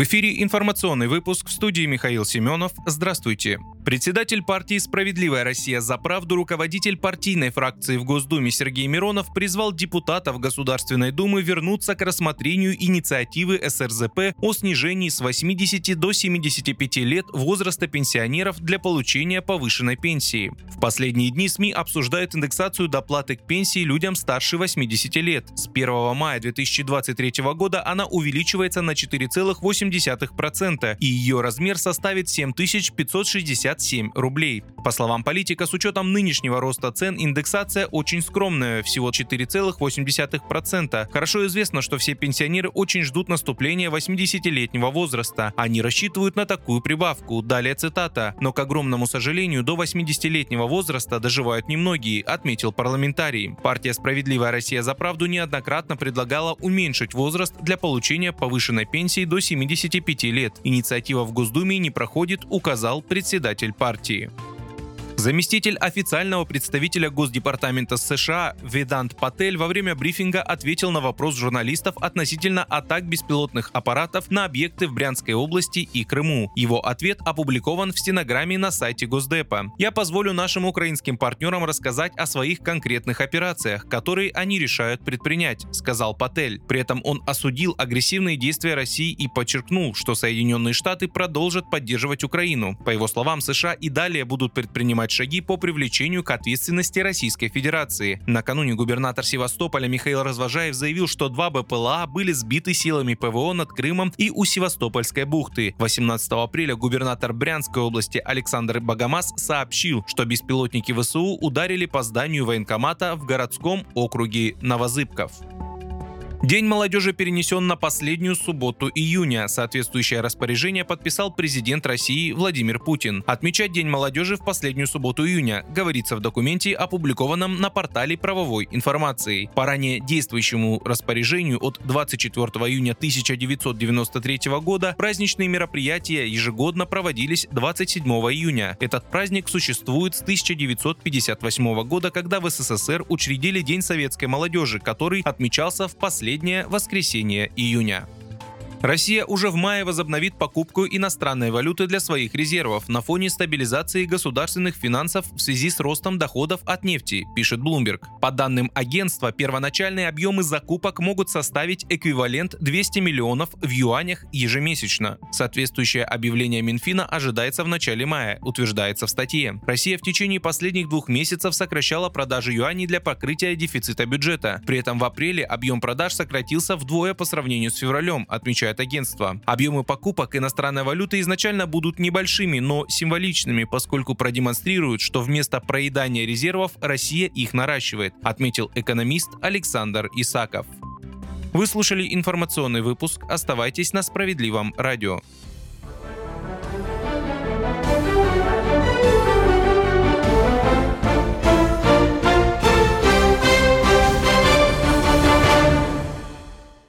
В эфире информационный выпуск в студии Михаил Семенов. Здравствуйте. Председатель партии «Справедливая Россия за правду», руководитель партийной фракции в Госдуме Сергей Миронов призвал депутатов Государственной Думы вернуться к рассмотрению инициативы СРЗП о снижении с 80 до 75 лет возраста пенсионеров для получения повышенной пенсии. В последние дни СМИ обсуждают индексацию доплаты к пенсии людям старше 80 лет. С 1 мая 2023 года она увеличивается на 4,8 0,8%, и ее размер составит 7567 рублей. По словам политика, с учетом нынешнего роста цен индексация очень скромная, всего 4,8%. Хорошо известно, что все пенсионеры очень ждут наступления 80-летнего возраста. Они рассчитывают на такую прибавку. Далее цитата. «Но, к огромному сожалению, до 80-летнего возраста доживают немногие», отметил парламентарий. Партия «Справедливая Россия за правду» неоднократно предлагала уменьшить возраст для получения повышенной пенсии до 70 75 лет. Инициатива в Госдуме не проходит, указал председатель партии. Заместитель официального представителя Госдепартамента США Ведант Патель во время брифинга ответил на вопрос журналистов относительно атак беспилотных аппаратов на объекты в Брянской области и Крыму. Его ответ опубликован в стенограмме на сайте Госдепа. «Я позволю нашим украинским партнерам рассказать о своих конкретных операциях, которые они решают предпринять», — сказал Патель. При этом он осудил агрессивные действия России и подчеркнул, что Соединенные Штаты продолжат поддерживать Украину. По его словам, США и далее будут предпринимать предпринимать шаги по привлечению к ответственности Российской Федерации. Накануне губернатор Севастополя Михаил Развожаев заявил, что два БПЛА были сбиты силами ПВО над Крымом и у Севастопольской бухты. 18 апреля губернатор Брянской области Александр Богомаз сообщил, что беспилотники ВСУ ударили по зданию военкомата в городском округе Новозыбков. День молодежи перенесен на последнюю субботу июня. Соответствующее распоряжение подписал президент России Владимир Путин. Отмечать День молодежи в последнюю субботу июня, говорится в документе, опубликованном на портале правовой информации. По ранее действующему распоряжению от 24 июня 1993 года праздничные мероприятия ежегодно проводились 27 июня. Этот праздник существует с 1958 года, когда в СССР учредили День советской молодежи, который отмечался в последний последнее воскресенье июня. Россия уже в мае возобновит покупку иностранной валюты для своих резервов на фоне стабилизации государственных финансов в связи с ростом доходов от нефти, пишет Bloomberg. По данным агентства, первоначальные объемы закупок могут составить эквивалент 200 миллионов в юанях ежемесячно. Соответствующее объявление Минфина ожидается в начале мая, утверждается в статье. Россия в течение последних двух месяцев сокращала продажи юаней для покрытия дефицита бюджета. При этом в апреле объем продаж сократился вдвое по сравнению с февралем, отмечает сообщает агентство. Объемы покупок иностранной валюты изначально будут небольшими, но символичными, поскольку продемонстрируют, что вместо проедания резервов Россия их наращивает, отметил экономист Александр Исаков. Вы слушали информационный выпуск. Оставайтесь на справедливом радио.